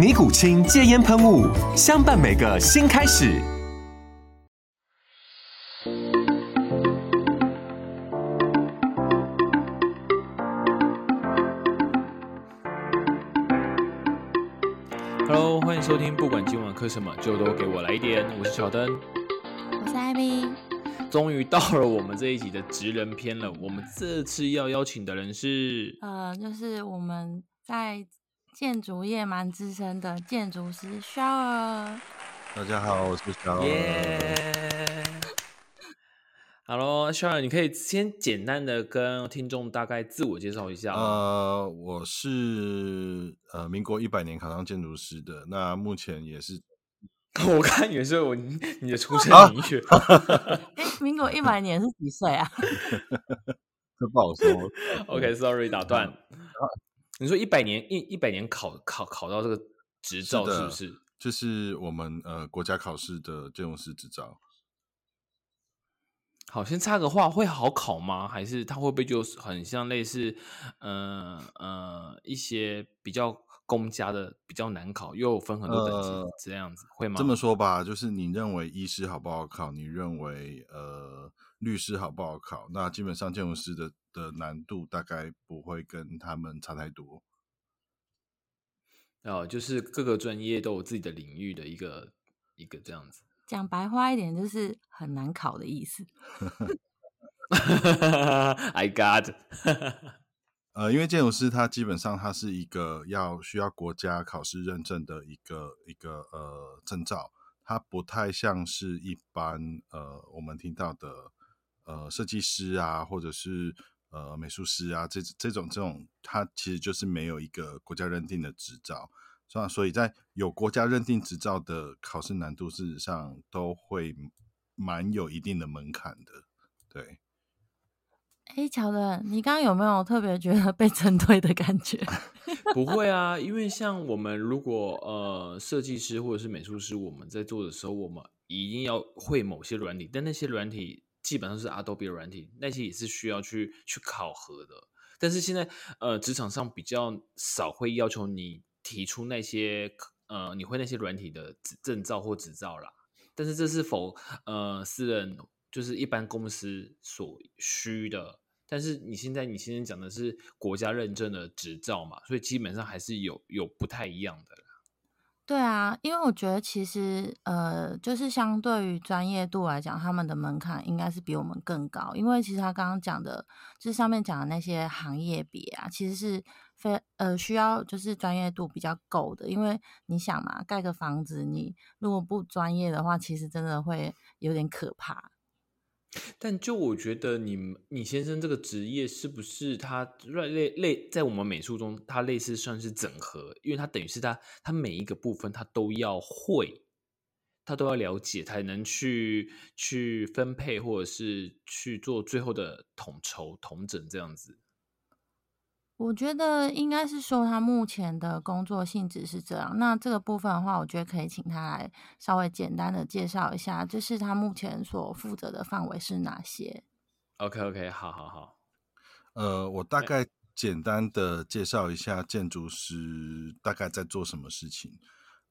尼古清戒烟喷雾，相伴每个新开始。Hello，欢迎收听，不管今晚磕什么，就都给我来一点。我是小灯，我是艾米。终于到了我们这一集的职人篇了。我们这次要邀请的人是，呃，就是我们在建筑业蛮资深的建筑师肖尔。大家好，我是肖尔。耶！Hello，肖尔，你可以先简单的跟听众大概自我介绍一下？呃，我是呃民国一百年考上建筑师的，那目前也是。我看也是我你的出生年月。哎，民国一百年是几岁啊？这不好说。OK，Sorry，打断。你说一百年一一百年考考考到这个执照是不是？就是我们呃国家考试的建筑师执照。好，先插个话，会好考吗？还是它会不会就很像类似呃呃一些比较？公家的比较难考，又分很多等级，这样子会吗？这么说吧，就是你认为医师好不好考？你认为呃律师好不好考？那基本上建筑师的的难度大概不会跟他们差太多。哦，就是各个专业都有自己的领域的一个一个这样子。讲白话一点，就是很难考的意思。I got。呃，因为建筑师他基本上他是一个要需要国家考试认证的一个一个呃证照，它不太像是一般呃我们听到的呃设计师啊，或者是呃美术师啊这这种这种，他其实就是没有一个国家认定的执照，是吧？所以在有国家认定执照的考试难度，事实上都会蛮有一定的门槛的，对。哎，乔的，你刚刚有没有特别觉得被针对的感觉？不会啊，因为像我们如果呃设计师或者是美术师，我们在做的时候，我们一定要会某些软体，但那些软体基本上是 Adobe 软体，那些也是需要去去考核的。但是现在呃职场上比较少会要求你提出那些呃你会那些软体的证照或执照啦。但是这是否呃私人？就是一般公司所需的，但是你现在你现在讲的是国家认证的执照嘛，所以基本上还是有有不太一样的。对啊，因为我觉得其实呃，就是相对于专业度来讲，他们的门槛应该是比我们更高。因为其实他刚刚讲的，就是上面讲的那些行业别啊，其实是非呃需要就是专业度比较够的。因为你想嘛，盖个房子，你如果不专业的话，其实真的会有点可怕。但就我觉得，你你先生这个职业是不是他类类在我们美术中，他类似算是整合，因为他等于是他他每一个部分他都要会，他都要了解，才能去去分配或者是去做最后的统筹统整这样子。我觉得应该是说他目前的工作性质是这样。那这个部分的话，我觉得可以请他来稍微简单的介绍一下，就是他目前所负责的范围是哪些？OK OK，好好好。呃，我大概简单的介绍一下建筑师大概在做什么事情。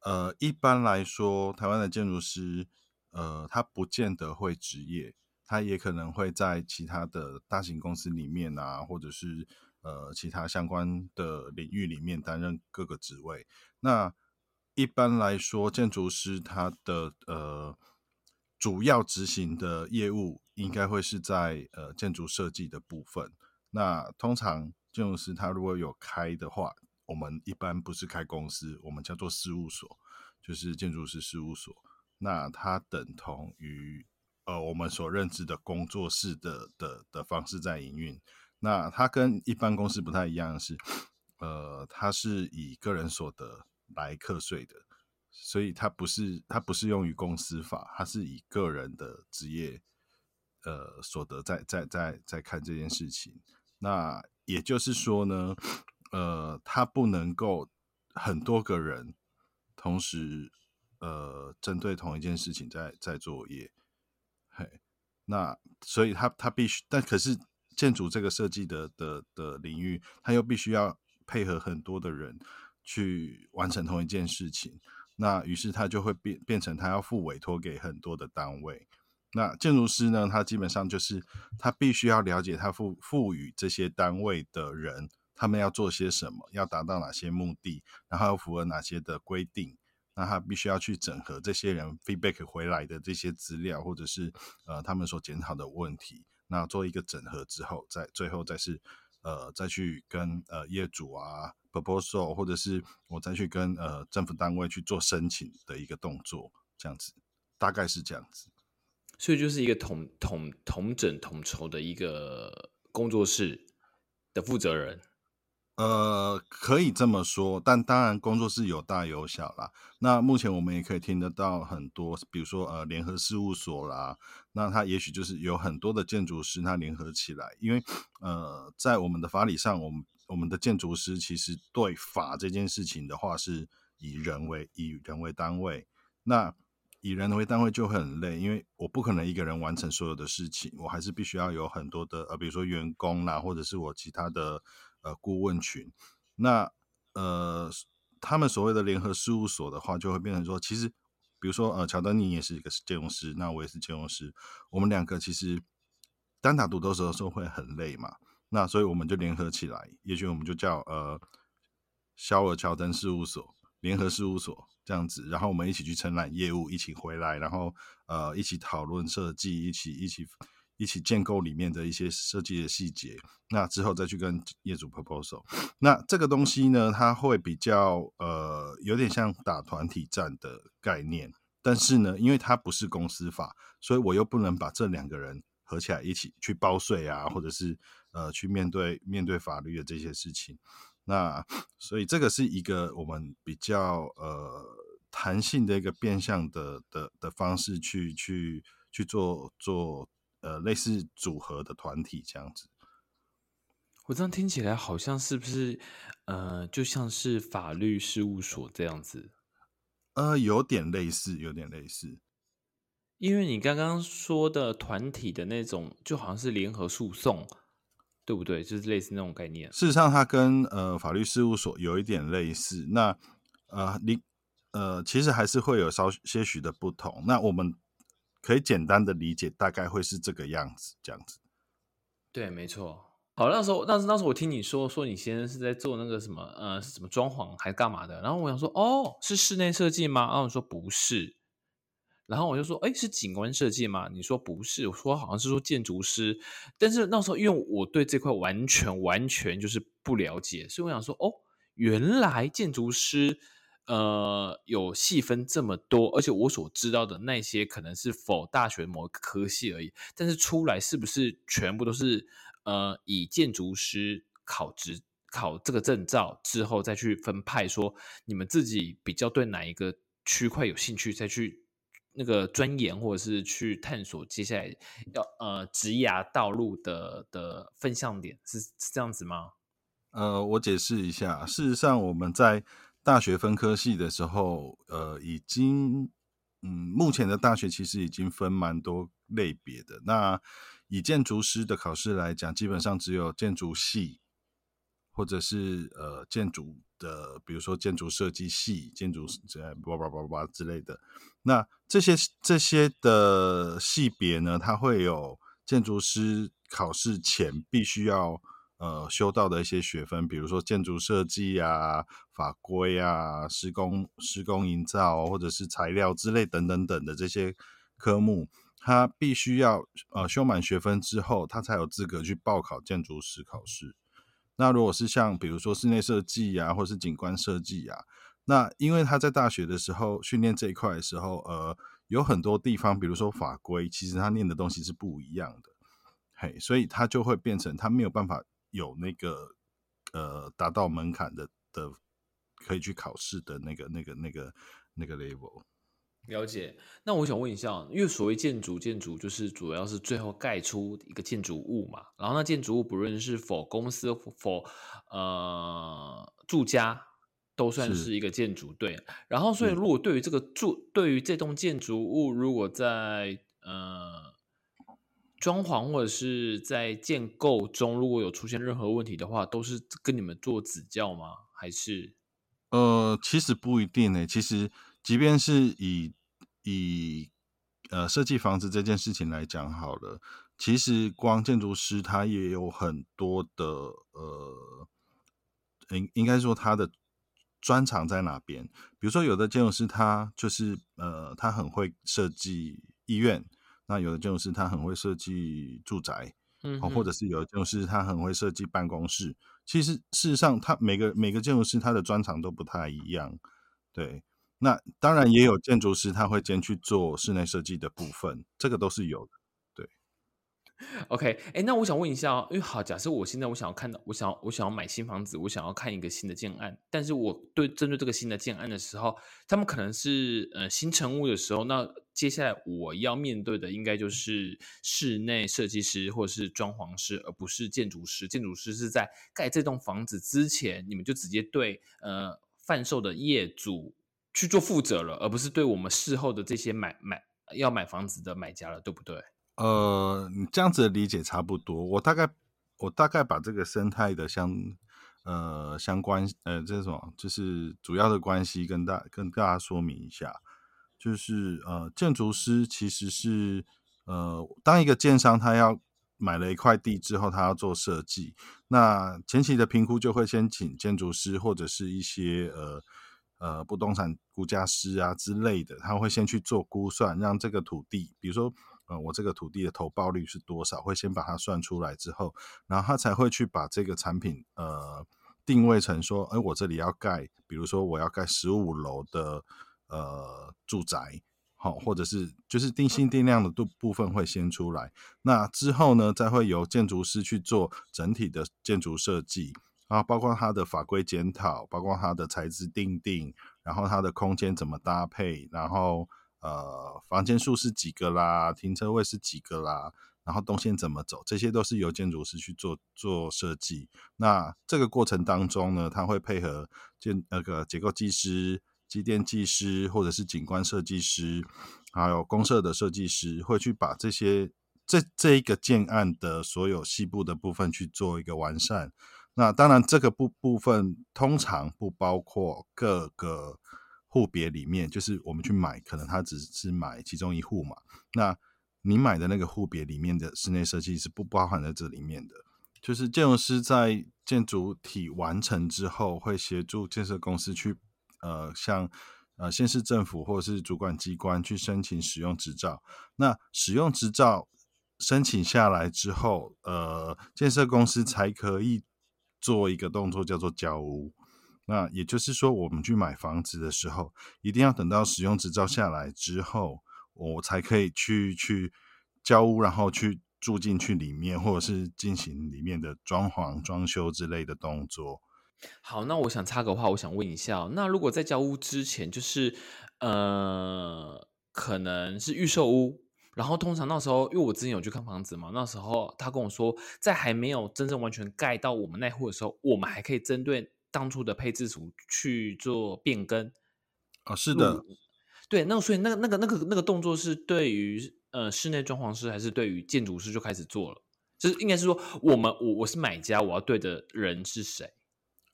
呃，一般来说，台湾的建筑师，呃，他不见得会职业，他也可能会在其他的大型公司里面啊，或者是。呃，其他相关的领域里面担任各个职位。那一般来说，建筑师他的呃主要执行的业务应该会是在呃建筑设计的部分。那通常建筑师他如果有开的话，我们一般不是开公司，我们叫做事务所，就是建筑师事务所。那它等同于呃我们所认知的工作室的的的方式在营运。那它跟一般公司不太一样是，呃，它是以个人所得来课税的，所以它不是它不是用于公司法，它是以个人的职业呃所得在在在在看这件事情。那也就是说呢，呃，它不能够很多个人同时呃针对同一件事情在在作业，嘿，那所以他他必须，但可是。建筑这个设计的的的领域，他又必须要配合很多的人去完成同一件事情，那于是他就会变变成他要付委托给很多的单位。那建筑师呢，他基本上就是他必须要了解他赋赋予这些单位的人，他们要做些什么，要达到哪些目的，然后要符合哪些的规定。那他必须要去整合这些人 feedback 回来的这些资料，或者是呃他们所检讨的问题。那做一个整合之后，再最后再是，呃，再去跟呃业主啊 proposal，或者是我再去跟呃政府单位去做申请的一个动作，这样子，大概是这样子。所以就是一个统统统整统筹的一个工作室的负责人。呃，可以这么说，但当然工作室有大有小啦。那目前我们也可以听得到很多，比如说呃联合事务所啦，那它也许就是有很多的建筑师，他联合起来，因为呃在我们的法理上，我们我们的建筑师其实对法这件事情的话，是以人为以人为单位，那以人为单位就很累，因为我不可能一个人完成所有的事情，我还是必须要有很多的呃，比如说员工啦，或者是我其他的。呃，顾问群，那呃，他们所谓的联合事务所的话，就会变成说，其实，比如说，呃，乔丹尼也是一个建筑师，那我也是建筑师，我们两个其实单打独斗的时候会很累嘛，那所以我们就联合起来，也许我们就叫呃，肖尔乔丹事务所联合事务所这样子，然后我们一起去承揽业务，一起回来，然后呃，一起讨论设计，一起一起。一起建构里面的一些设计的细节，那之后再去跟业主 proposal。那这个东西呢，它会比较呃有点像打团体战的概念，但是呢，因为它不是公司法，所以我又不能把这两个人合起来一起去包税啊，或者是呃去面对面对法律的这些事情。那所以这个是一个我们比较呃弹性的一个变相的的的方式去去去做做。呃，类似组合的团体这样子，我这样听起来好像是不是呃，就像是法律事务所这样子？呃，有点类似，有点类似。因为你刚刚说的团体的那种，就好像是联合诉讼，对不对？就是类似那种概念。事实上，它跟呃法律事务所有一点类似。那呃，你呃，其实还是会有稍些许的不同。那我们。可以简单的理解，大概会是这个样子，这样子。对，没错。好，那时候，那时那时候我听你说，说你先生是在做那个什么，呃，是什么装潢还干嘛的？然后我想说，哦，是室内设计吗？然后你说不是。然后我就说，哎，是景观设计吗？你说不是。我说好像是说建筑师。但是那时候因为我对这块完全完全就是不了解，所以我想说，哦，原来建筑师。呃，有细分这么多，而且我所知道的那些可能是否大学某个科系而已，但是出来是不是全部都是呃以建筑师考职考这个证照之后再去分派，说你们自己比较对哪一个区块有兴趣，再去那个钻研或者是去探索接下来要呃职涯道路的的分项点，是是这样子吗？呃，我解释一下，事实上我们在。大学分科系的时候，呃，已经，嗯，目前的大学其实已经分蛮多类别的。那以建筑师的考试来讲，基本上只有建筑系，或者是呃建筑的，比如说建筑设计系、建筑这叭叭叭叭之类的。那这些这些的系别呢，它会有建筑师考试前必须要。呃，修到的一些学分，比如说建筑设计啊、法规啊、施工施工营造或者是材料之类等等等的这些科目，他必须要呃修满学分之后，他才有资格去报考建筑师考试。那如果是像比如说室内设计呀，或是景观设计呀，那因为他在大学的时候训练这一块的时候，呃，有很多地方，比如说法规，其实他念的东西是不一样的，嘿，所以他就会变成他没有办法有那个呃达到门槛的的可以去考试的那个那个那个那个 level。了解，那我想问一下，因为所谓建筑，建筑就是主要是最后盖出一个建筑物嘛，然后那建筑物不论是否公司否呃住家，都算是一个建筑对。然后所以如果对于这个住，对于这栋建筑物，如果在呃装潢或者是在建构中，如果有出现任何问题的话，都是跟你们做指教吗？还是？呃，其实不一定呢。其实即便是以以呃设计房子这件事情来讲好了，其实光建筑师他也有很多的呃，应应该说他的专长在哪边？比如说有的建筑师他就是呃他很会设计医院，那有的建筑师他很会设计住宅，嗯，或者是有的建筑师他很会设计办公室。其实事实上，他每个每个建筑师他的专长都不太一样，对。那当然也有建筑师，他会兼去做室内设计的部分，这个都是有的。对，OK，哎，那我想问一下，因为好，假设我现在我想要看到，我想要我想要买新房子，我想要看一个新的建案，但是我对针对这个新的建案的时候，他们可能是呃新成屋的时候，那接下来我要面对的应该就是室内设计师或者是装潢师，而不是建筑师。建筑师是在盖这栋房子之前，你们就直接对呃贩售的业主。去做负责了，而不是对我们事后的这些买买要买房子的买家了，对不对？呃，你这样子的理解差不多。我大概我大概把这个生态的相呃相关呃这种就是主要的关系跟大跟大家说明一下。就是呃建筑师其实是呃当一个建商他要买了一块地之后，他要做设计，那前期的评估就会先请建筑师或者是一些呃。呃，不动产估价师啊之类的，他会先去做估算，让这个土地，比如说，呃，我这个土地的投报率是多少，会先把它算出来之后，然后他才会去把这个产品，呃，定位成说，哎，我这里要盖，比如说我要盖十五楼的呃住宅，好，或者是就是定心定量的部部分会先出来，那之后呢，再会由建筑师去做整体的建筑设计。啊，包括它的法规检讨，包括它的材质定定，然后它的空间怎么搭配，然后呃，房间数是几个啦，停车位是几个啦，然后动线怎么走，这些都是由建筑师去做做设计。那这个过程当中呢，他会配合建那个结构技师、机电技师，或者是景观设计师，还有公社的设计师，会去把这些这这一个建案的所有细部的部分去做一个完善。那当然，这个部部分通常不包括各个户别里面，就是我们去买，可能他只是买其中一户嘛。那你买的那个户别里面的室内设计是不包含在这里面的。就是建筑师在建筑体完成之后，会协助建设公司去，呃，向呃县市政府或者是主管机关去申请使用执照。那使用执照申请下来之后，呃，建设公司才可以。做一个动作叫做交屋，那也就是说，我们去买房子的时候，一定要等到使用执照下来之后，我才可以去去交屋，然后去住进去里面，或者是进行里面的装潢、装修之类的动作。好，那我想插个话，我想问一下，那如果在交屋之前，就是呃，可能是预售屋。然后通常那时候，因为我之前有去看房子嘛，那时候他跟我说，在还没有真正完全盖到我们那户的时候，我们还可以针对当初的配置图去做变更。啊，是的，对，那所以那个那个那个那个动作是对于呃室内装潢师还是对于建筑师就开始做了？就是应该是说，我们我我是买家，我要对的人是谁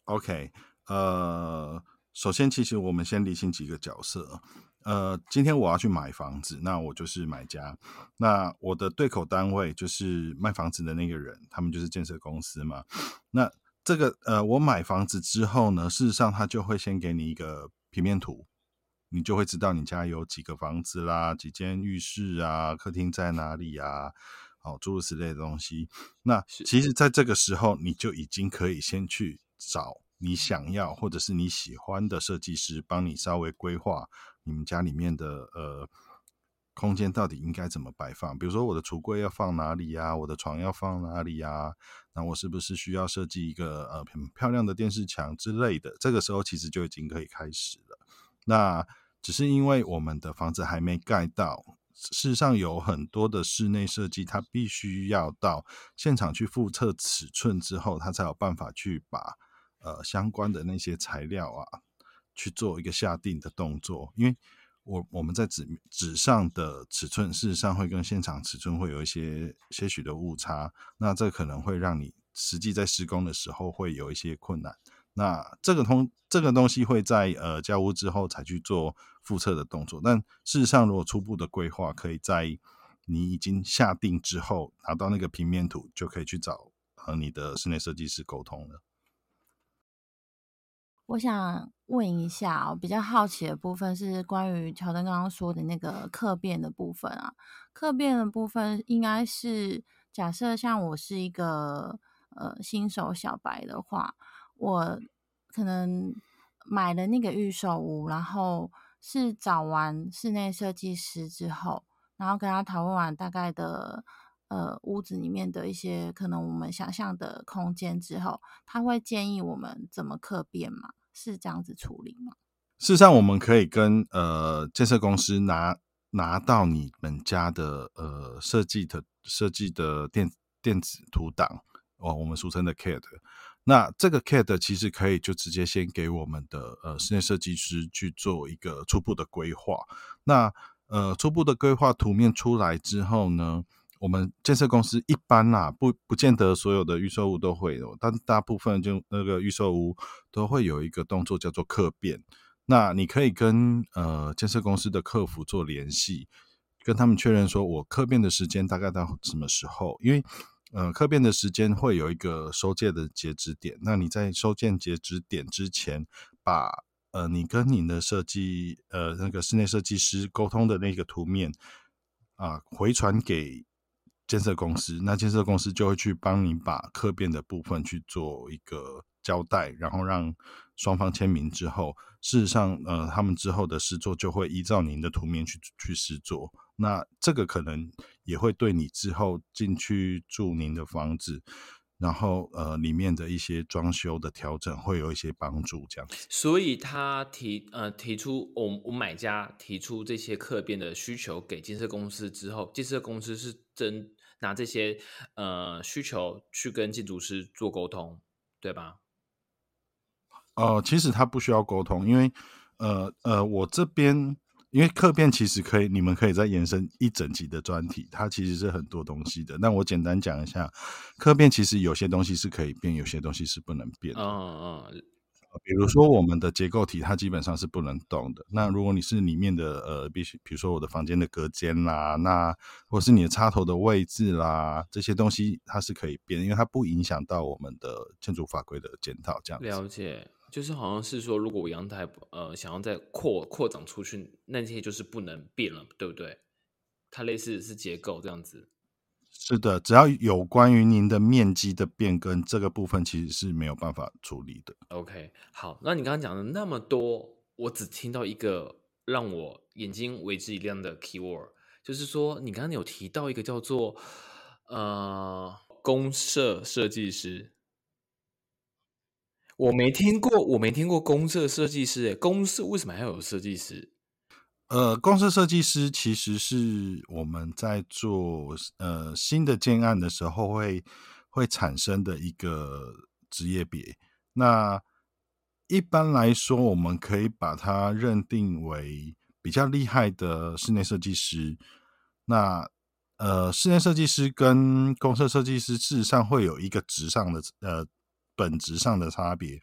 ？OK，呃，首先其实我们先理清几个角色。呃，今天我要去买房子，那我就是买家。那我的对口单位就是卖房子的那个人，他们就是建设公司嘛。那这个呃，我买房子之后呢，事实上他就会先给你一个平面图，你就会知道你家有几个房子啦，几间浴室啊，客厅在哪里啊，哦，诸如此类的东西。那其实，在这个时候，你就已经可以先去找你想要或者是你喜欢的设计师，帮你稍微规划你们家里面的呃空间到底应该怎么摆放。比如说，我的橱柜要放哪里呀？我的床要放哪里呀？那我是不是需要设计一个呃很漂亮的电视墙之类的？这个时候其实就已经可以开始了。那只是因为我们的房子还没盖到，事实上有很多的室内设计，它必须要到现场去复测尺寸之后，它才有办法去把呃相关的那些材料啊去做一个下定的动作。因为我我们在纸纸上的尺寸，事实上会跟现场尺寸会有一些些许的误差，那这可能会让你实际在施工的时候会有一些困难。那这个通这个东西会在呃交屋之后才去做复测的动作，但事实上，如果初步的规划，可以在你已经下定之后拿到那个平面图，就可以去找和你的室内设计师沟通了。我想问一下，我比较好奇的部分是关于乔登刚刚说的那个客变的部分啊。客变的部分应该是假设像我是一个呃新手小白的话。我可能买了那个预售屋，然后是找完室内设计师之后，然后跟他讨论完大概的呃屋子里面的一些可能我们想象的空间之后，他会建议我们怎么刻变吗？是这样子处理吗？事实上，我们可以跟呃建设公司拿拿到你们家的呃设计的设计的电电子图档哦，我们俗称的 CAD。那这个 CAD 其实可以就直接先给我们的呃室内设计师去做一个初步的规划。那呃初步的规划图面出来之后呢，我们建设公司一般呐不不见得所有的预售屋都会有，但大部分就那个预售屋都会有一个动作叫做客变。那你可以跟呃建设公司的客服做联系，跟他们确认说我刻变的时间大概到什么时候，因为。呃，客变的时间会有一个收件的截止点。那你在收件截止点之前，把呃你跟你的设计呃那个室内设计师沟通的那个图面啊回传给建设公司，那建设公司就会去帮你把客变的部分去做一个交代，然后让双方签名之后，事实上呃他们之后的施作就会依照您的图面去去施作。那这个可能也会对你之后进去住您的房子，然后呃里面的一些装修的调整会有一些帮助，这样。所以他提呃提出我我买家提出这些客变的需求给建设公司之后，建设公司是真拿这些呃需求去跟建筑师做沟通，对吧？哦，其实他不需要沟通，因为呃呃我这边。因为客变其实可以，你们可以再延伸一整集的专题，它其实是很多东西的。那我简单讲一下，客变其实有些东西是可以变，有些东西是不能变的。嗯嗯，比如说我们的结构体，它基本上是不能动的。那如果你是里面的呃，必须比如说我的房间的隔间啦，那或是你的插头的位置啦，这些东西它是可以变，因为它不影响到我们的建筑法规的检讨。这样了解。就是好像是说，如果我阳台呃想要再扩扩展出去，那些就是不能变了，对不对？它类似是结构这样子。是的，只要有关于您的面积的变更这个部分，其实是没有办法处理的。OK，好，那你刚刚讲的那么多，我只听到一个让我眼睛为之一亮的 keyword，就是说你刚刚有提到一个叫做呃公社设计师。我没听过，我没听过公社设计师。诶，公社为什么还要有设计师？呃，公社设计师其实是我们在做呃新的建案的时候会会产生的一个职业别。那一般来说，我们可以把它认定为比较厉害的室内设计师。那呃，室内设计师跟公社设计师事实上会有一个职上的呃。本质上的差别，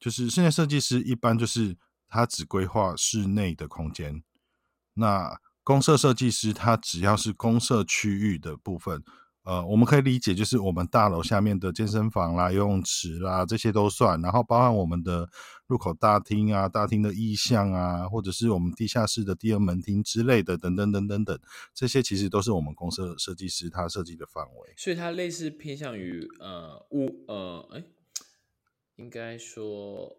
就是室内设计师一般就是他只规划室内的空间，那公社设计师他只要是公社区域的部分，呃，我们可以理解，就是我们大楼下面的健身房啦、游泳池啦，这些都算，然后包含我们的入口大厅啊、大厅的意向啊，或者是我们地下室的第二门厅之类的，等等等等等，这些其实都是我们公社设计师他设计的范围。所以它类似偏向于呃屋呃哎，应该说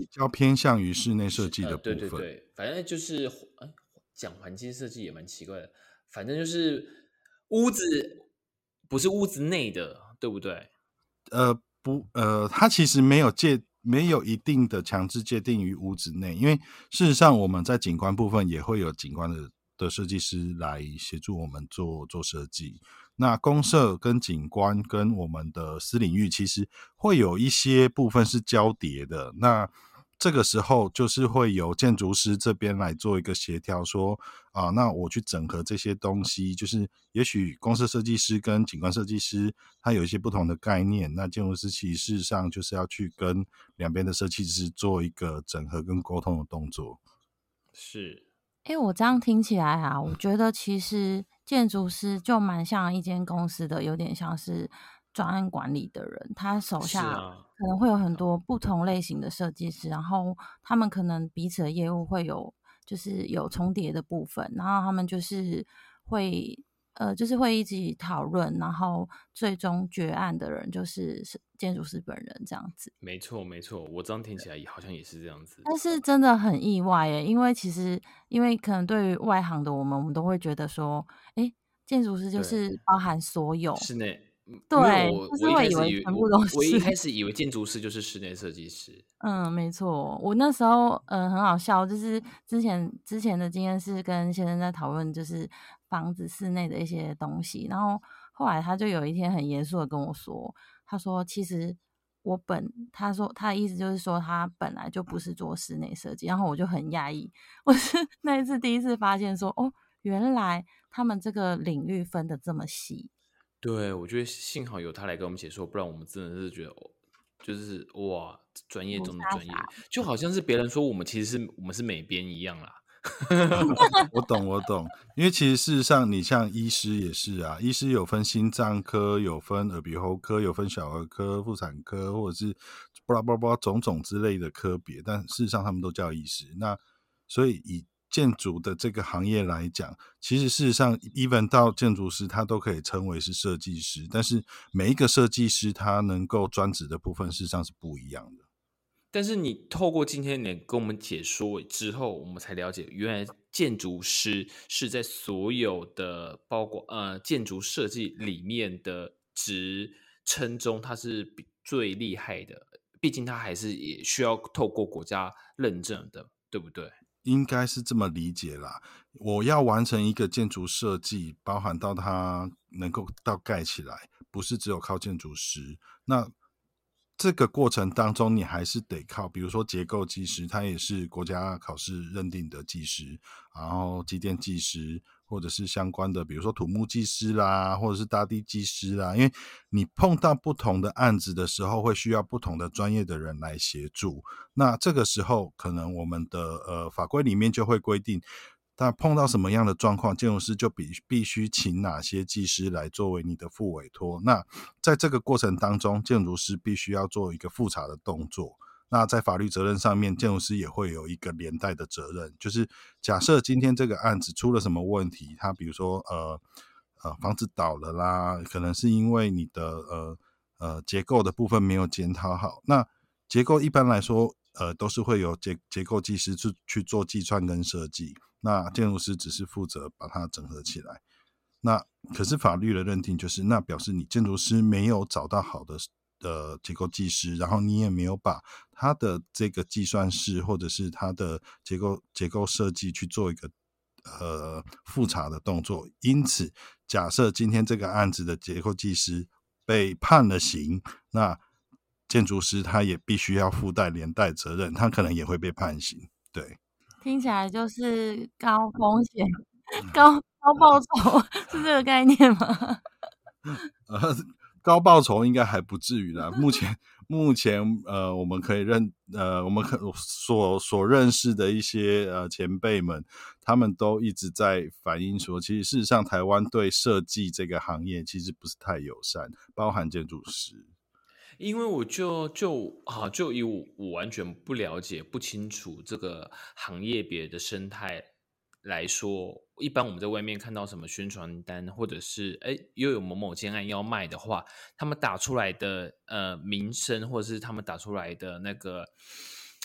比较偏向于室内设计的部分。对对对，反正就是哎，讲环境设计也蛮奇怪的，反正就是屋子不是屋子内的，对不对？呃，不，呃，它其实没有界，没有一定的强制界定于屋子内，因为事实上我们在景观部分也会有景观的的设计师来协助我们做做设计。那公社跟景观跟我们的私领域其实会有一些部分是交叠的。那这个时候就是会由建筑师这边来做一个协调，说啊，那我去整合这些东西，就是也许公司设计师跟景观设计师他有一些不同的概念，那建筑师其实事实上就是要去跟两边的设计师做一个整合跟沟通的动作。是，哎，我这样听起来啊，我觉得其实。建筑师就蛮像一间公司的，有点像是专案管理的人，他手下可能会有很多不同类型的设计师，然后他们可能彼此的业务会有就是有重叠的部分，然后他们就是会。呃，就是会一起讨论，然后最终决案的人就是是建筑师本人这样子。没错，没错，我这样听起来好像也是这样子。但是真的很意外耶，因为其实因为可能对于外行的我们，我们都会觉得说，哎，建筑师就是包含所有室内。对，就是会以为全部都是。我一开始以为建筑师就是室内设计师。嗯，没错。我那时候嗯很好笑，就是之前之前的经验是跟先生在讨论就是房子室内的一些东西，然后后来他就有一天很严肃的跟我说，他说其实我本他说他的意思就是说他本来就不是做室内设计，然后我就很讶异，我是那一次第一次发现说哦，原来他们这个领域分的这么细。对，我觉得幸好有他来跟我们解说，不然我们真的是觉得，就是哇，专业中的专业，就好像是别人说我们其实是我们是美编一样啦。我懂，我懂，因为其实事实上，你像医师也是啊，医师有分心脏科，有分耳鼻喉科，有分小儿科、妇产科，或者是巴拉巴拉巴拉种种之类的科别，但事实上他们都叫医师。那所以以建筑的这个行业来讲，其实事实上，even 到建筑师，他都可以称为是设计师。但是每一个设计师，他能够专职的部分，事实上是不一样的。但是你透过今天你跟我们解说之后，我们才了解，原来建筑师是在所有的包括呃建筑设计里面的职称中，他是最厉害的。毕竟他还是也需要透过国家认证的，对不对？应该是这么理解啦。我要完成一个建筑设计，包含到它能够到盖起来，不是只有靠建筑师。那这个过程当中，你还是得靠，比如说结构技师，他也是国家考试认定的技师，然后机电技师。或者是相关的，比如说土木技师啦，或者是大地技师啦，因为你碰到不同的案子的时候，会需要不同的专业的人来协助。那这个时候，可能我们的呃法规里面就会规定，那碰到什么样的状况，建筑师就必必须请哪些技师来作为你的副委托。那在这个过程当中，建筑师必须要做一个复查的动作。那在法律责任上面，建筑师也会有一个连带的责任，就是假设今天这个案子出了什么问题，他比如说呃呃房子倒了啦，可能是因为你的呃呃结构的部分没有检讨好。那结构一般来说呃都是会有结结构技师去去做计算跟设计，那建筑师只是负责把它整合起来。那可是法律的认定就是，那表示你建筑师没有找到好的。的结构技师，然后你也没有把他的这个计算式或者是他的结构结构设计去做一个呃复查的动作，因此假设今天这个案子的结构技师被判了刑，那建筑师他也必须要附带连带责任，他可能也会被判刑。对，听起来就是高风险 高高报酬 是这个概念吗？呃。高报酬应该还不至于啦。目前目前呃，我们可以认呃，我们可所所认识的一些呃前辈们，他们都一直在反映说，其实事实上台湾对设计这个行业其实不是太友善，包含建筑师。因为我就就啊，就以我我完全不了解、不清楚这个行业别的生态来说，一般我们在外面看到什么宣传单，或者是哎又有某某建案要卖的话，他们打出来的呃名声，或者是他们打出来的那个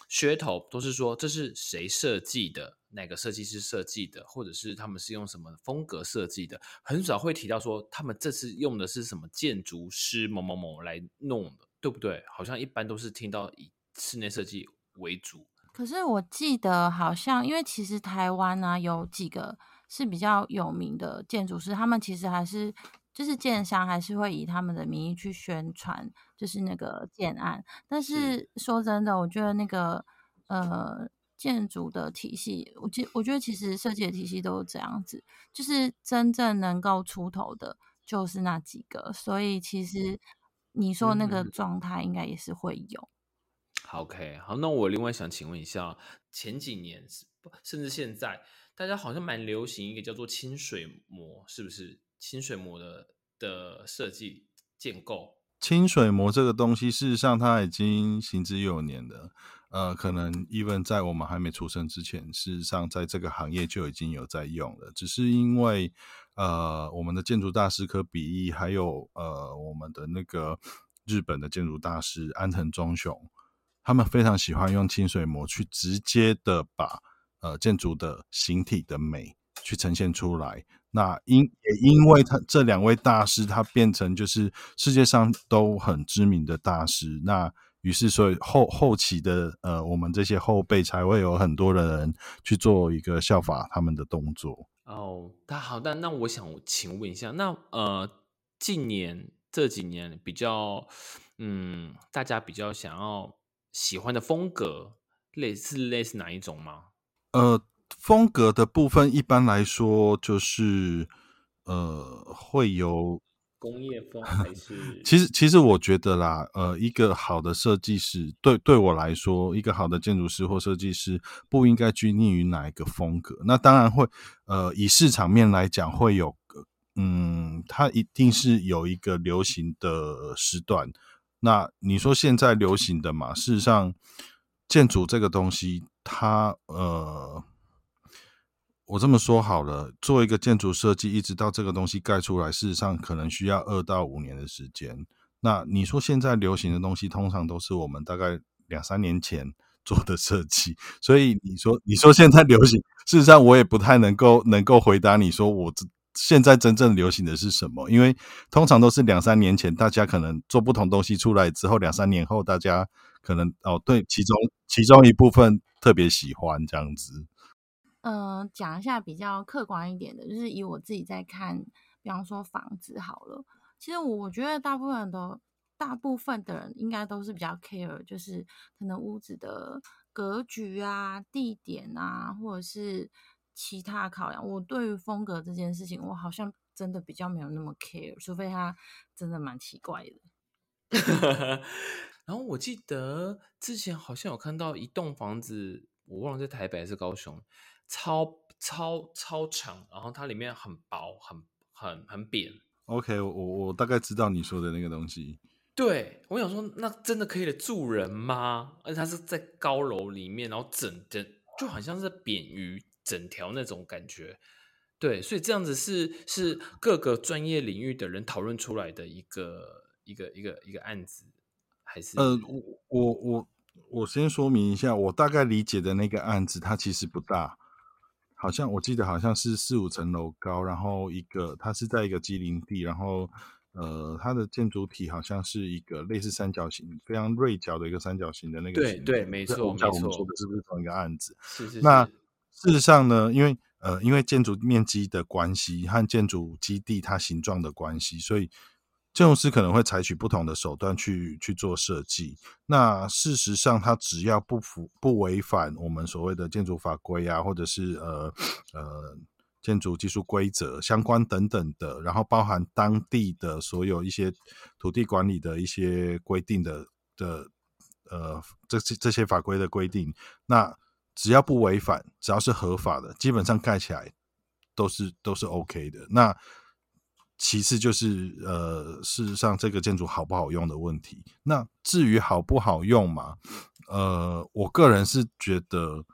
噱头，都是说这是谁设计的。哪个设计师设计的，或者是他们是用什么风格设计的，很少会提到说他们这次用的是什么建筑师某某某来弄的，对不对？好像一般都是听到以室内设计为主。可是我记得好像，因为其实台湾呢有几个是比较有名的建筑师，他们其实还是就是建商还是会以他们的名义去宣传，就是那个建案。但是说真的，我觉得那个呃。建筑的体系，我觉我觉得其实设计的体系都是这样子，就是真正能够出头的，就是那几个。所以其实你说那个状态，应该也是会有。OK，好，那我另外想请问一下，前几年甚至现在，大家好像蛮流行一个叫做清水模，是不是？清水模的的设计建构，清水模这个东西，事实上它已经行之有年了。呃，可能 even 在我们还没出生之前，事实上在这个行业就已经有在用了。只是因为呃，我们的建筑大师科比一，还有呃，我们的那个日本的建筑大师安藤忠雄，他们非常喜欢用清水模去直接的把呃建筑的形体的美去呈现出来。那因也因为他这两位大师，他变成就是世界上都很知名的大师。那于是，所以后后期的呃，我们这些后辈才会有很多的人去做一个效法他们的动作。哦，那好，那那我想请问一下，那呃，近年这几年比较，嗯，大家比较想要喜欢的风格，类似类似哪一种吗？呃，风格的部分一般来说就是呃，会有。工业风还是？其实，其实我觉得啦，呃，一个好的设计师，对对我来说，一个好的建筑师或设计师，不应该拘泥于哪一个风格。那当然会，呃，以市场面来讲，会有，嗯，它一定是有一个流行的时段。那你说现在流行的嘛？事实上，建筑这个东西，它呃。我这么说好了，做一个建筑设计，一直到这个东西盖出来，事实上可能需要二到五年的时间。那你说现在流行的东西，通常都是我们大概两三年前 做的设计。所以你说，你说现在流行，事实上我也不太能够能够回答你说我这现在真正流行的是什么，因为通常都是两三年前大家可能做不同东西出来之后，两三年后大家可能哦对，其中其中一部分特别喜欢这样子。嗯，讲一下比较客观一点的，就是以我自己在看，比方说房子好了，其实我觉得大部分都大部分的人应该都是比较 care，就是可能屋子的格局啊、地点啊，或者是其他考量。我对于风格这件事情，我好像真的比较没有那么 care，除非它真的蛮奇怪的。然后我记得之前好像有看到一栋房子，我忘了在台北还是高雄。超超超长，然后它里面很薄，很很很扁。OK，我我大概知道你说的那个东西。对，我想说，那真的可以住人吗？而且它是在高楼里面，然后整整就好像是扁鱼整条那种感觉。对，所以这样子是是各个专业领域的人讨论出来的一个一个一个一个案子，还是？呃，我我我我先说明一下，我大概理解的那个案子，它其实不大。好像我记得好像是四五层楼高，然后一个它是在一个基林地，然后呃，它的建筑体好像是一个类似三角形，非常锐角的一个三角形的那个。对对，没错没错。我们说的是不是同一个案子？是是。那事实上呢，因为呃，因为建筑面积的关系和建筑基地它形状的关系，所以。建筑师可能会采取不同的手段去去做设计。那事实上，它只要不符不违反我们所谓的建筑法规啊，或者是呃呃建筑技术规则相关等等的，然后包含当地的所有一些土地管理的一些规定的的呃这这这些法规的规定，那只要不违反，只要是合法的，基本上盖起来都是都是 OK 的。那其次就是呃，事实上这个建筑好不好用的问题。那至于好不好用嘛，呃，我个人是觉得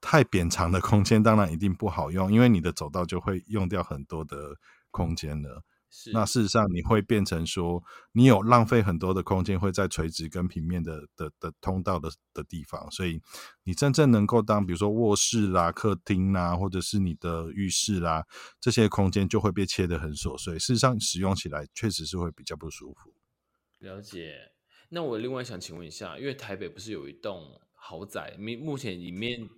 太扁长的空间当然一定不好用，因为你的走道就会用掉很多的空间了。是那事实上，你会变成说，你有浪费很多的空间，会在垂直跟平面的的的通道的的地方，所以你真正能够当比如说卧室啦、客厅啦，或者是你的浴室啦，这些空间就会被切得很琐碎。事实上，使用起来确实是会比较不舒服。了解。那我另外想请问一下，因为台北不是有一栋豪宅，目目前里面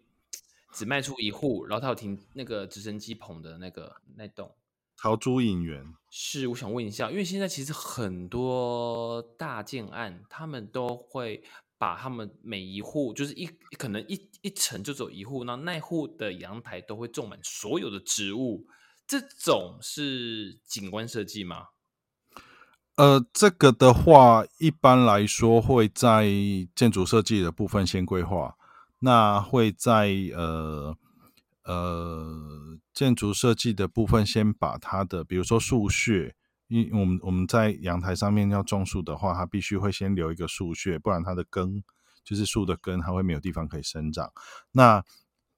只卖出一户，然后它有停那个直升机棚的那个那栋。桃珠影园是，我想问一下，因为现在其实很多大建案，他们都会把他们每一户，就是一可能一一层就走一户，那那户的阳台都会种满所有的植物，这种是景观设计吗？呃，这个的话，一般来说会在建筑设计的部分先规划，那会在呃呃建筑设计的部分先把它的，比如说树穴，因我们我们在阳台上面要种树的话，它必须会先留一个树穴，不然它的根就是树的根，它会没有地方可以生长。那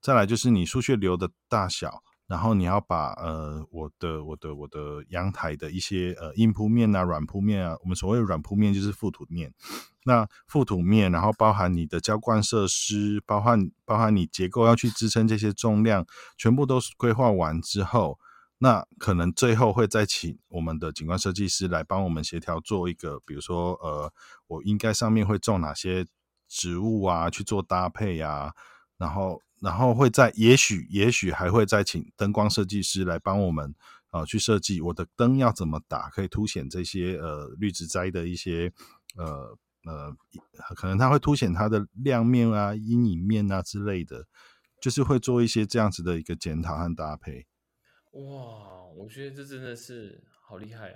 再来就是你树穴留的大小。然后你要把呃我的我的我的阳台的一些呃硬铺面啊软铺面啊，我们所谓软铺面就是覆土面，那覆土面，然后包含你的浇灌设施，包含包含你结构要去支撑这些重量，全部都是规划完之后，那可能最后会再请我们的景观设计师来帮我们协调做一个，比如说呃我应该上面会种哪些植物啊去做搭配呀，然后。然后会在，也许也许还会再请灯光设计师来帮我们啊，去设计我的灯要怎么打，可以凸显这些呃绿植栽的一些呃呃，可能它会凸显它的亮面啊、阴影面啊之类的，就是会做一些这样子的一个检讨和搭配。哇，我觉得这真的是好厉害。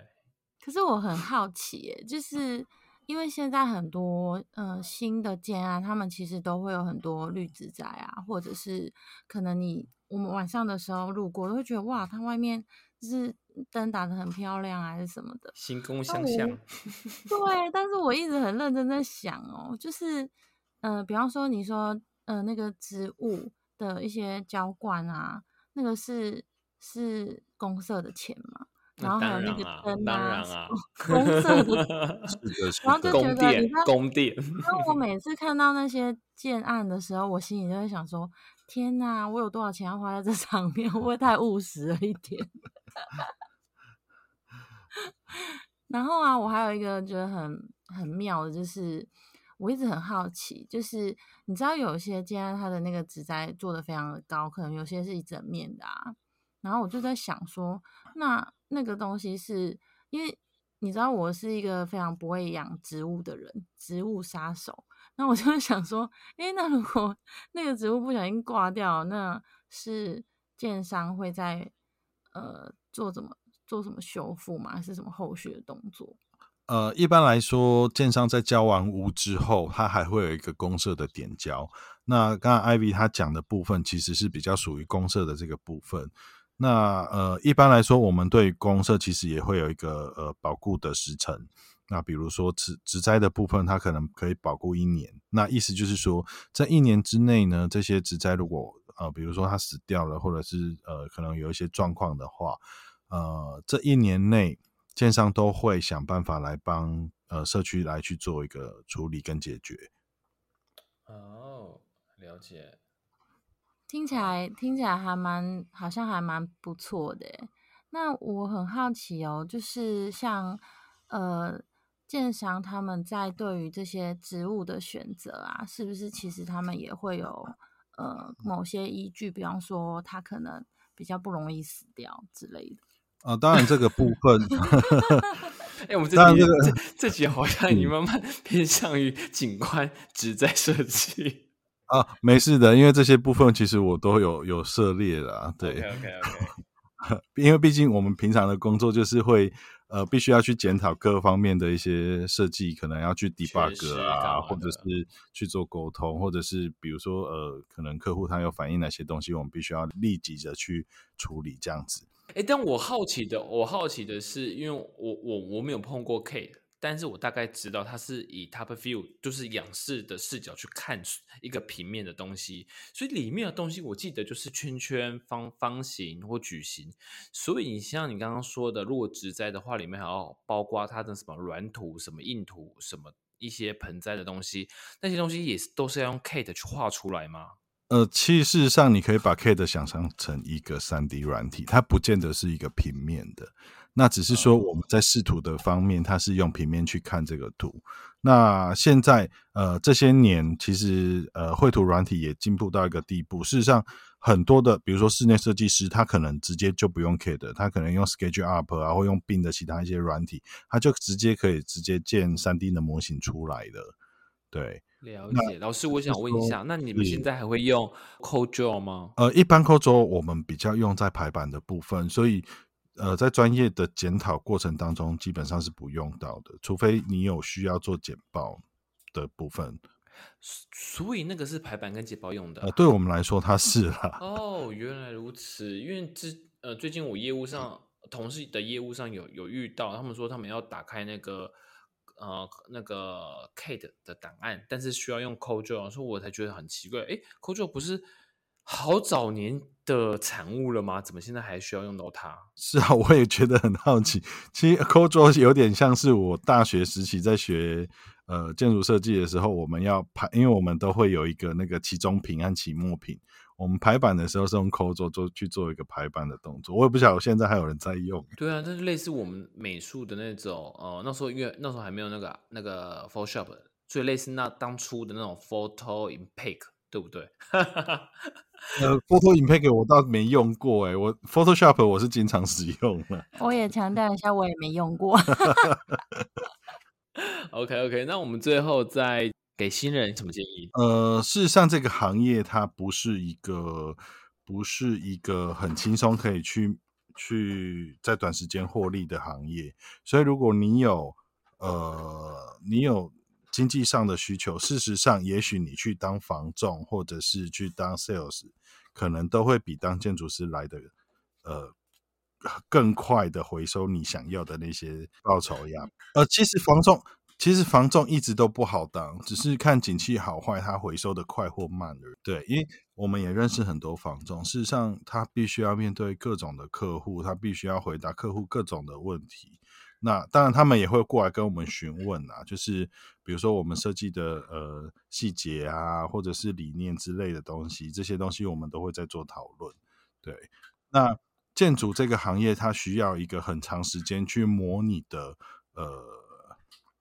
可是我很好奇，就是。因为现在很多呃新的建案，他们其实都会有很多绿植在啊，或者是可能你我们晚上的时候路过，都会觉得哇，它外面就是灯打的很漂亮还是什么的，星空相向。对，但是我一直很认真在想哦，就是呃，比方说你说呃那个植物的一些浇灌啊，那个是是公社的钱吗？然后还有那个灯啊，红色 的，然后就觉得你看，宫殿。那我每次看到那些建案的时候，我心里就会想说：天哪，我有多少钱要花在这上面？会不会太务实了一点？然后啊，我还有一个觉得很很妙的，就是我一直很好奇，就是你知道有些建案它的那个植栽做的非常的高，可能有些是一整面的啊。然后我就在想说，那那个东西是因为你知道我是一个非常不会养植物的人，植物杀手。那我就想说，哎，那如果那个植物不小心挂掉，那是建商会在呃做怎么做什么修复吗？还是什么后续的动作？呃，一般来说，建商在交完屋之后，他还会有一个公社的点交。那刚刚 Ivy 他讲的部分，其实是比较属于公社的这个部分。那呃，一般来说，我们对公社其实也会有一个呃保固的时程。那比如说植植栽的部分，它可能可以保固一年。那意思就是说，在一年之内呢，这些植栽如果呃，比如说它死掉了，或者是呃可能有一些状况的话，呃，这一年内建商都会想办法来帮呃社区来去做一个处理跟解决。哦，了解。听起来听起来还蛮好像还蛮不错的，那我很好奇哦，就是像呃建商他们在对于这些植物的选择啊，是不是其实他们也会有呃某些依据？比方说它可能比较不容易死掉之类的。啊，当然这个部分，哎，我们这集这这集好像你慢慢偏向于景观植栽设计。啊，没事的，因为这些部分其实我都有有涉猎啦，对。OK OK OK。因为毕竟我们平常的工作就是会呃，必须要去检讨各方面的一些设计，可能要去 debug 啊，或者是去做沟通，或者是比如说呃，可能客户他有反映哪些东西，我们必须要立即的去处理这样子。哎，但我好奇的，我好奇的是，因为我我我没有碰过 K。但是我大概知道它是以 top view，就是仰视的视角去看一个平面的东西，所以里面的东西我记得就是圈圈、方方形或矩形。所以你像你刚刚说的，如果植栽的话，里面还要包括它的什么软土、什么硬土、什么一些盆栽的东西，那些东西也是都是要用 Kate 去画出来吗？呃，其实事实上你可以把 Kate 想象成一个三 D 软体，它不见得是一个平面的。那只是说我们在视图的方面，它是用平面去看这个图。那现在呃这些年，其实呃绘图软体也进步到一个地步。事实上，很多的比如说室内设计师，他可能直接就不用 CAD，他可能用 SketchUp 啊，或用 Bing 的其他一些软体，他就直接可以直接建三 D 的模型出来的。对，了解。老师，我想问一下，那你们现在还会用 CodeDraw 吗？呃，一般 CodeDraw 我们比较用在排版的部分，所以。呃，在专业的检讨过程当中，基本上是不用到的，除非你有需要做简报的部分。所以那个是排版跟简报用的。呃，对我们来说，它是啦。哦，原来如此。因为之呃，最近我业务上同事的业务上有有遇到，他们说他们要打开那个呃那个 Kate 的档案，但是需要用 CodeDraw，所以我才觉得很奇怪。哎，CodeDraw 不是？好早年的产物了吗？怎么现在还需要用到它？是啊，我也觉得很好奇。其实 CodeDraw 有点像是我大学时期在学呃建筑设计的时候，我们要排，因为我们都会有一个那个期中品和期末品，我们排版的时候是用 CodeDraw 做去做一个排版的动作。我也不晓得现在还有人在用。对啊，但是类似我们美术的那种，呃，那时候因为那时候还没有那个那个 Photoshop，所以类似那当初的那种 Photo Impact。对不对？呃，Photo Impact 我倒没用过哎，我 Photoshop 我是经常使用的。我也强调一下，我也没用过。OK OK，那我们最后再给新人什么建议？呃，事实上，这个行业它不是一个不是一个很轻松可以去去在短时间获利的行业，所以如果你有呃，你有。经济上的需求，事实上，也许你去当房仲，或者是去当 sales，可能都会比当建筑师来的，呃，更快的回收你想要的那些报酬呀。呃，其实房仲，其实房仲一直都不好当，只是看景气好坏，它回收的快或慢而已。对，因为我们也认识很多房仲，事实上，他必须要面对各种的客户，他必须要回答客户各种的问题。那当然，他们也会过来跟我们询问啊，就是比如说我们设计的呃细节啊，或者是理念之类的东西，这些东西我们都会在做讨论。对，那建筑这个行业它需要一个很长时间去模拟的，呃，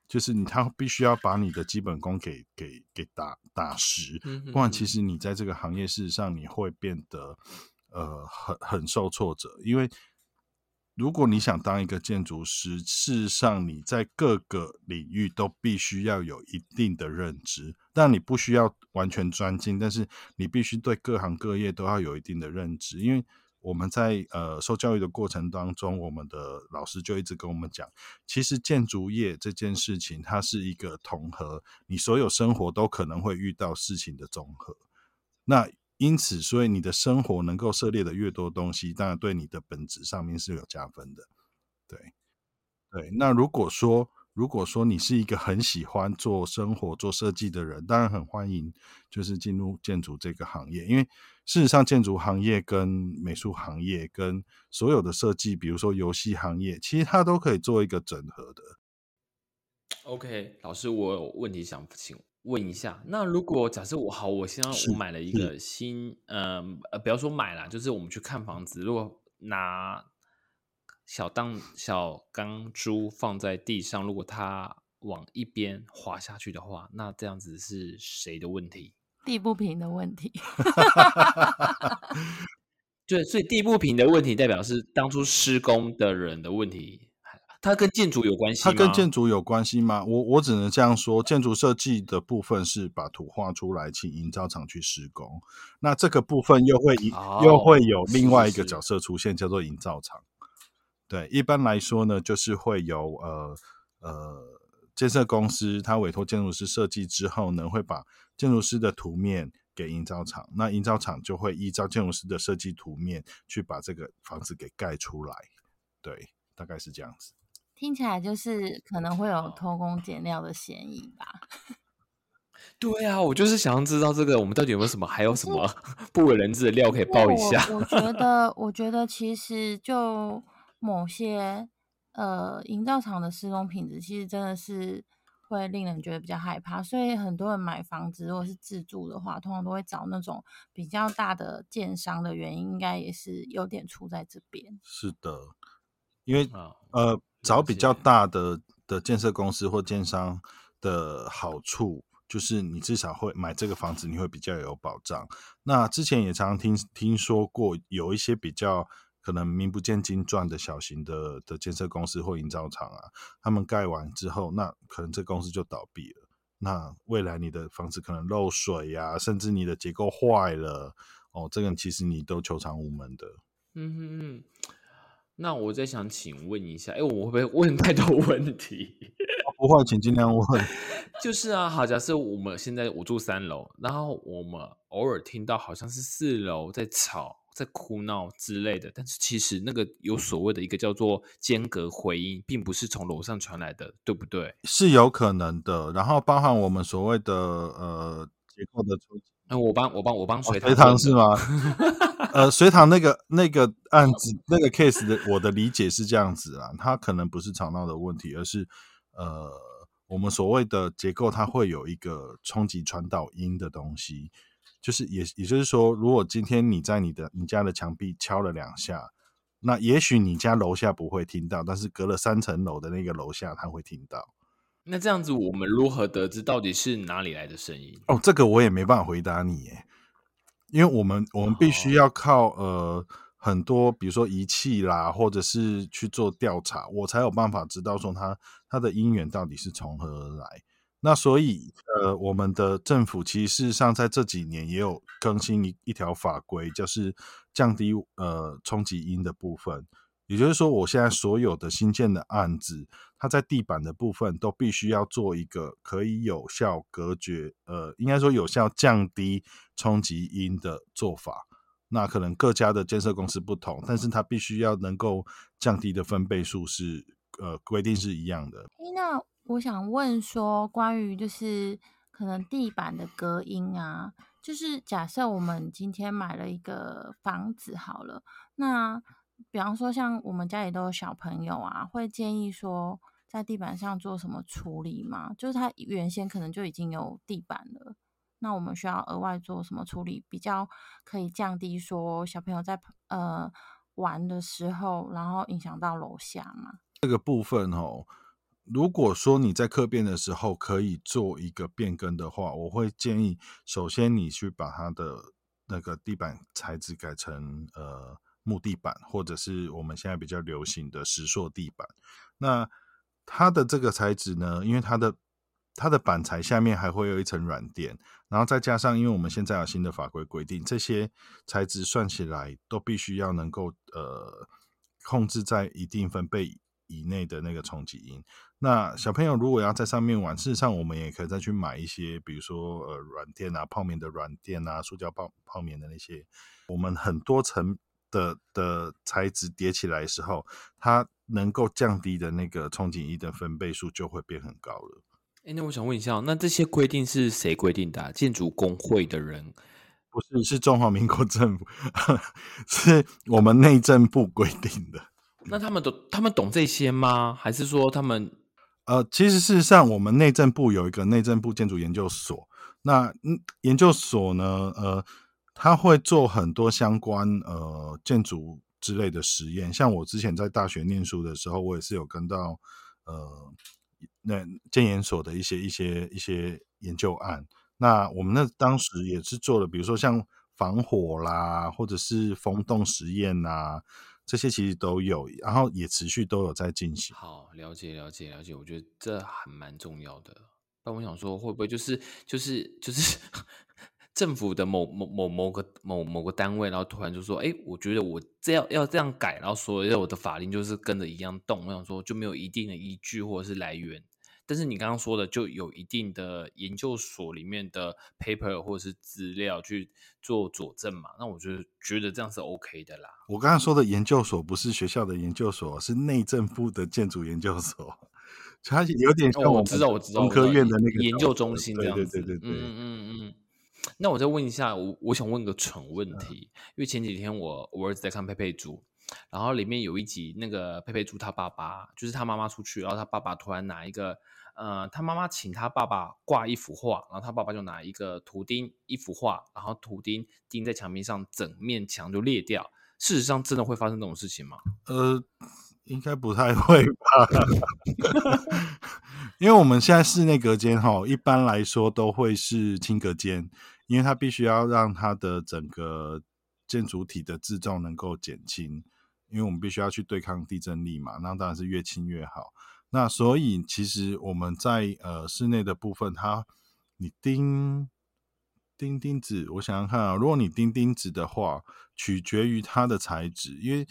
就是你他必须要把你的基本功给给给打打实，不然其实你在这个行业事实上你会变得呃很很受挫折，因为。如果你想当一个建筑师，事实上你在各个领域都必须要有一定的认知，但你不需要完全专精，但是你必须对各行各业都要有一定的认知。因为我们在呃受教育的过程当中，我们的老师就一直跟我们讲，其实建筑业这件事情，它是一个统合，你所有生活都可能会遇到事情的总和。那因此，所以你的生活能够涉猎的越多东西，当然对你的本质上面是有加分的。对，对。那如果说，如果说你是一个很喜欢做生活、做设计的人，当然很欢迎，就是进入建筑这个行业。因为事实上，建筑行业跟美术行业跟所有的设计，比如说游戏行业，其实它都可以做一个整合的。OK，老师，我有问题想请。问一下，那如果假设我好，我现在我买了一个新，嗯呃，不要说买了，就是我们去看房子，如果拿小当小钢珠放在地上，如果它往一边滑下去的话，那这样子是谁的问题？地不平的问题。对，所以地不平的问题代表是当初施工的人的问题。它跟建筑有关系吗它？跟建筑有关系吗？我我只能这样说，建筑设计的部分是把图画出来，请营造厂去施工。那这个部分又会、哦又会有另外一个角色出现，叫做营造厂。对，一般来说呢，就是会有呃呃建设公司，他委托建筑师设计之后呢，会把建筑师的图面给营造厂，那营造厂就会依照建筑师的设计图面去把这个房子给盖出来。对，大概是这样子。听起来就是可能会有偷工减料的嫌疑吧？对啊，我就是想要知道这个，我们到底有没有什么，还有什么 不为人知的料可以爆一下？我我觉 得，我觉得其实就某些呃营造厂的施工品质，其实真的是会令人觉得比较害怕。所以很多人买房子如果是自住的话，通常都会找那种比较大的建商的原因，应该也是有点出在这边。是的，因为啊，呃，找比较大的的建设公司或建商的好处，就是你至少会买这个房子，你会比较有保障。那之前也常常听听说过，有一些比较可能名不见经传的小型的的建设公司或营造厂啊，他们盖完之后，那可能这公司就倒闭了。那未来你的房子可能漏水呀、甚至你的结构坏了，哦，这个其实你都求偿无门的。嗯哼哼。那我再想请问一下，哎，我会不会问太多问题？不会，请尽量问。就是啊，好，假设我们现在我住三楼，然后我们偶尔听到好像是四楼在吵、在哭闹之类的，但是其实那个有所谓的一个叫做间隔回音，并不是从楼上传来的，对不对？是有可能的，然后包含我们所谓的呃结构的抽那我帮我帮我帮水隋唐问的？是吗？呃，隋唐那个那个案子那个 case 的，我的理解是这样子啊，它可能不是吵闹的问题，而是呃我们所谓的结构，它会有一个冲击传导音的东西，就是也也就是说，如果今天你在你的你家的墙壁敲了两下，那也许你家楼下不会听到，但是隔了三层楼的那个楼下他会听到。那这样子，我们如何得知到底是哪里来的声音？哦，这个我也没办法回答你耶，因为我们我们必须要靠、呃很多，比如说仪器啦，或者是去做调查，我才有办法知道说它它的因缘到底是从何而来。那所以呃，我们的政府其实事实上在这几年也有更新一一条法规，就是降低呃冲击音的部分。也就是说，我现在所有的新建的案子，它在地板的部分都必须要做一个可以有效隔绝，呃，应该说有效降低冲击音的做法。那可能各家的建设公司不同，但是它必须要能够降低的分贝数是呃规定是一样的。那我想问说，关于就是可能地板的隔音啊，就是假设我们今天买了一个房子好了，那比方说像我们家里都有小朋友啊，会建议说在地板上做什么处理吗？就是它原先可能就已经有地板了。那我们需要额外做什么处理，比较可以降低说小朋友在呃玩的时候，然后影响到楼下嘛？这个部分哦，如果说你在客变的时候可以做一个变更的话，我会建议，首先你去把它的那个地板材质改成呃木地板，或者是我们现在比较流行的石塑地板。那它的这个材质呢，因为它的它的板材下面还会有一层软垫，然后再加上，因为我们现在有新的法规规定，这些材质算起来都必须要能够呃控制在一定分贝以内的那个冲击音。那小朋友如果要在上面玩，事实上我们也可以再去买一些，比如说呃软垫啊、泡棉的软垫啊、塑胶泡泡棉的那些，我们很多层的的材质叠起来的时候，它能够降低的那个冲击音的分贝数就会变很高了。哎，那我想问一下，那这些规定是谁规定的啊、建筑工会的人？不是，是中华民国政府，是我们内政部规定的。那他们懂他们懂这些吗？还是说他们呃，其实事实上，我们内政部有一个内政部建筑研究所。那嗯，研究所呢，呃，他会做很多相关呃建筑之类的实验。像我之前在大学念书的时候，我也是有跟到呃那建研所的一些一些一些研究案。那我们那当时也是做了，比如说像防火啦，或者是风洞实验呐。这些其实都有，然后也持续都有在进行。好，了解了解了解，我觉得这还蛮重要的。但我想说，会不会就是就是就是政府的某某某某个某某个单位，然后突然就说，哎，我觉得我这样要这样改，然后所有的法令就是跟着一样动。我想说，就没有一定的依据或者是来源。但是你刚刚说的，就有一定的研究所里面的 paper 或者是资料去做佐证嘛？那我就觉得这样是 OK 的啦。我刚刚说的研究所不是学校的研究所，是内政部的建筑研究所，它有点像我知道我知道中科院的那个研究中心这样子。对对对对对，嗯嗯嗯。那我再问一下，我我想问个蠢问题，因为前几天我我儿子在看佩佩猪。然后里面有一集，那个佩佩猪他爸爸，就是他妈妈出去，然后他爸爸突然拿一个，呃，他妈妈请他爸爸挂一幅画，然后他爸爸就拿一个图钉一幅画，然后图钉钉在墙面上，整面墙就裂掉。事实上，真的会发生这种事情吗？呃，应该不太会吧，因为我们现在室内隔间哈，一般来说都会是轻隔间，因为它必须要让它的整个建筑体的自重能够减轻。因为我们必须要去对抗地震力嘛，那当然是越轻越好。那所以其实我们在呃室内的部分，它你钉钉钉子，我想想看啊，如果你钉钉子的话，取决于它的材质，因为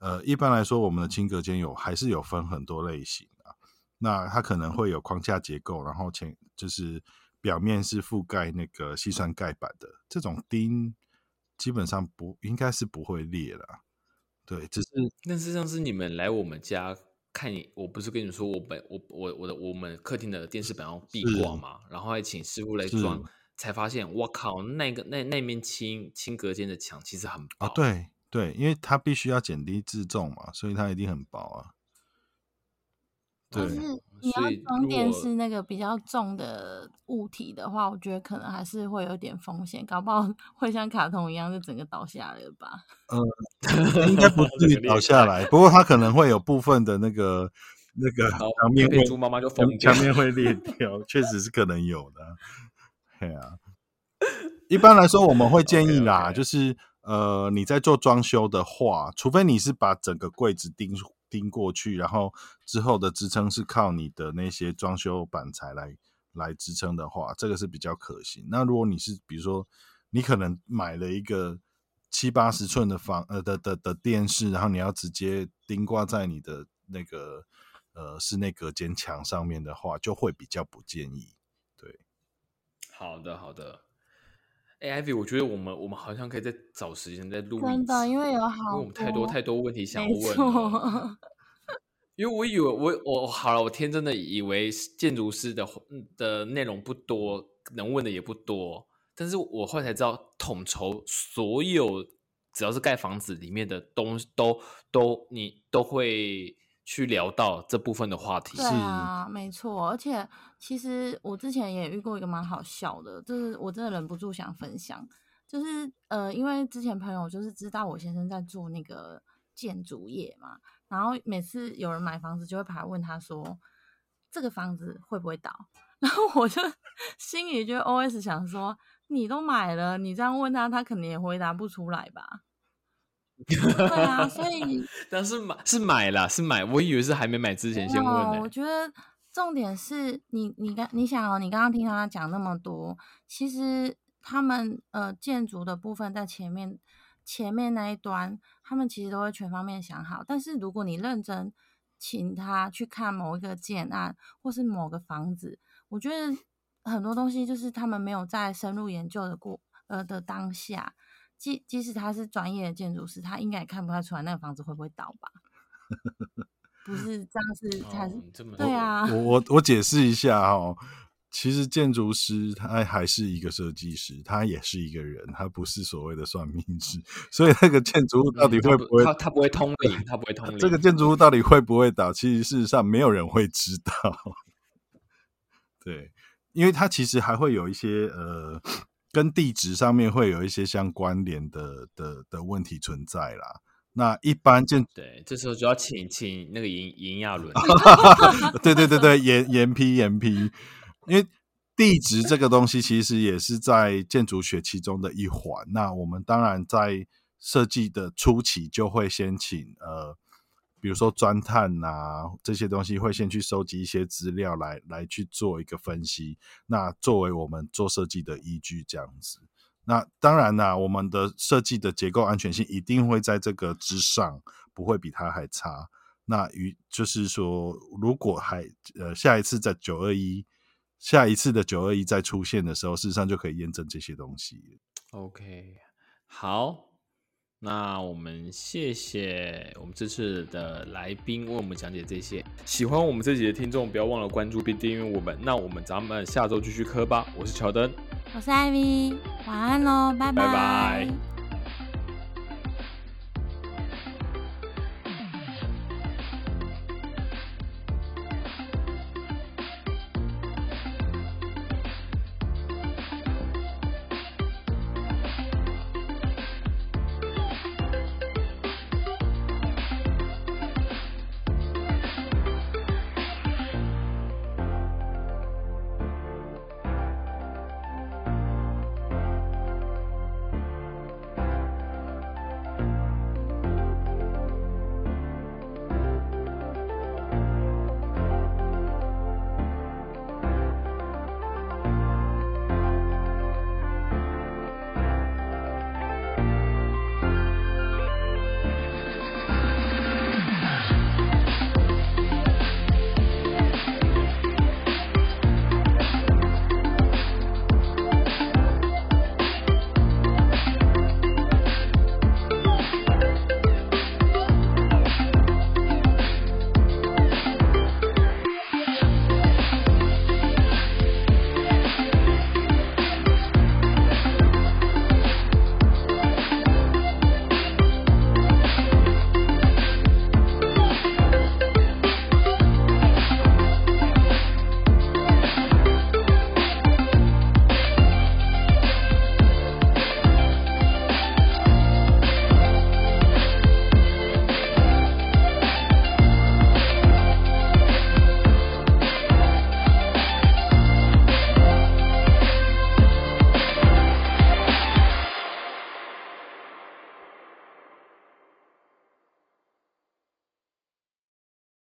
呃一般来说我们的轻隔间有还是有分很多类型啊。那它可能会有框架结构，然后前就是表面是覆盖那个细酸盖板的这种钉，基本上不应该是不会裂的。对，只是但是上次你们来我们家看你，我不是跟你说我本我我我的我们客厅的电视板要壁挂嘛，然后还请师傅来装，才发现我靠，那个那那面轻轻隔间的墙其实很薄啊，对对，因为它必须要减低自重嘛，所以它一定很薄啊。但是你要装电视那个比较重的物体的话，我觉得可能还是会有点风险，搞不好 会像卡通一样就整个倒下来了吧？嗯，应该不至于倒下来，不过它可能会有部分的那个那个墙面会，猪妈妈就疯，墙面会裂掉，确实是可能有的。对啊，一般来说我们会建议啦，就是呃你在做装修的话，除非你是把整个柜子钉。钉过去，然后之后的支撑是靠你的那些装修板材来来支撑的话，这个是比较可行。那如果你是比如说你可能买了一个七八十寸的房呃的的的电视，然后你要直接钉挂在你的那个呃室内隔间墙上面的话，就会比较不建议。对，好的好的。哎，Ivy，我觉得我们我们好像可以再找时间再录真的，因为有好，因为我们太多太多问题想问。因为我以为我我好了，我天真的以为建筑师的的内容不多，能问的也不多。但是我后来才知道，统筹所有只要是盖房子里面的东都都你都会。去聊到这部分的话题，对啊，没错。而且其实我之前也遇过一个蛮好笑的，就是我真的忍不住想分享，就是呃，因为之前朋友就是知道我先生在做那个建筑业嘛，然后每次有人买房子就会跑来问他说，这个房子会不会倒？然后我就心里就 O S 想说，你都买了，你这样问他，他肯定也回答不出来吧。对啊，所 以但是买是买了，是买。我以为是还没买之前先问的。我觉得重点是你，你刚你想哦，你刚刚听他讲那么多，其实他们呃建筑的部分在前面前面那一端，他们其实都会全方面想好。但是如果你认真请他去看某一个建案或是某个房子，我觉得很多东西就是他们没有在深入研究的过呃的当下。即即使他是专业的建筑师，他应该也看不太出来那个房子会不会倒吧？不是这样，是他是对啊。我我我解释一下哦，其实建筑师他还是一个设计师，他也是一个人，他不是所谓的算命师。所以那个建筑物到底会不会他他不会通灵，他不会通灵。这个建筑物到底会不会倒？其实事实上没有人会知道。对，因为他其实还会有一些呃。跟地址上面会有一些相关联的的的问题存在啦。那一般建对，这时候就要请请那个严严亚伦。对对对对，严严批严批，因为地质这个东西其实也是在建筑学其中的一环。那我们当然在设计的初期就会先请呃，比如说钻探啊这些东西，会先去收集一些资料来来去做一个分析，那作为我们做设计的依据这样子。那当然啦，我们的设计的结构安全性一定会在这个之上，不会比它还差。那与就是说，如果还呃下一次在九二一，下一次的九二一再出现的时候，事实上就可以验证这些东西。OK，好，那我们谢谢我们这次的来宾为我们讲解这些。喜欢我们这集的听众，不要忘了关注并订阅我们。那我们咱们下周继续磕吧。我是乔登。我是艾米，晚安喽，拜拜拜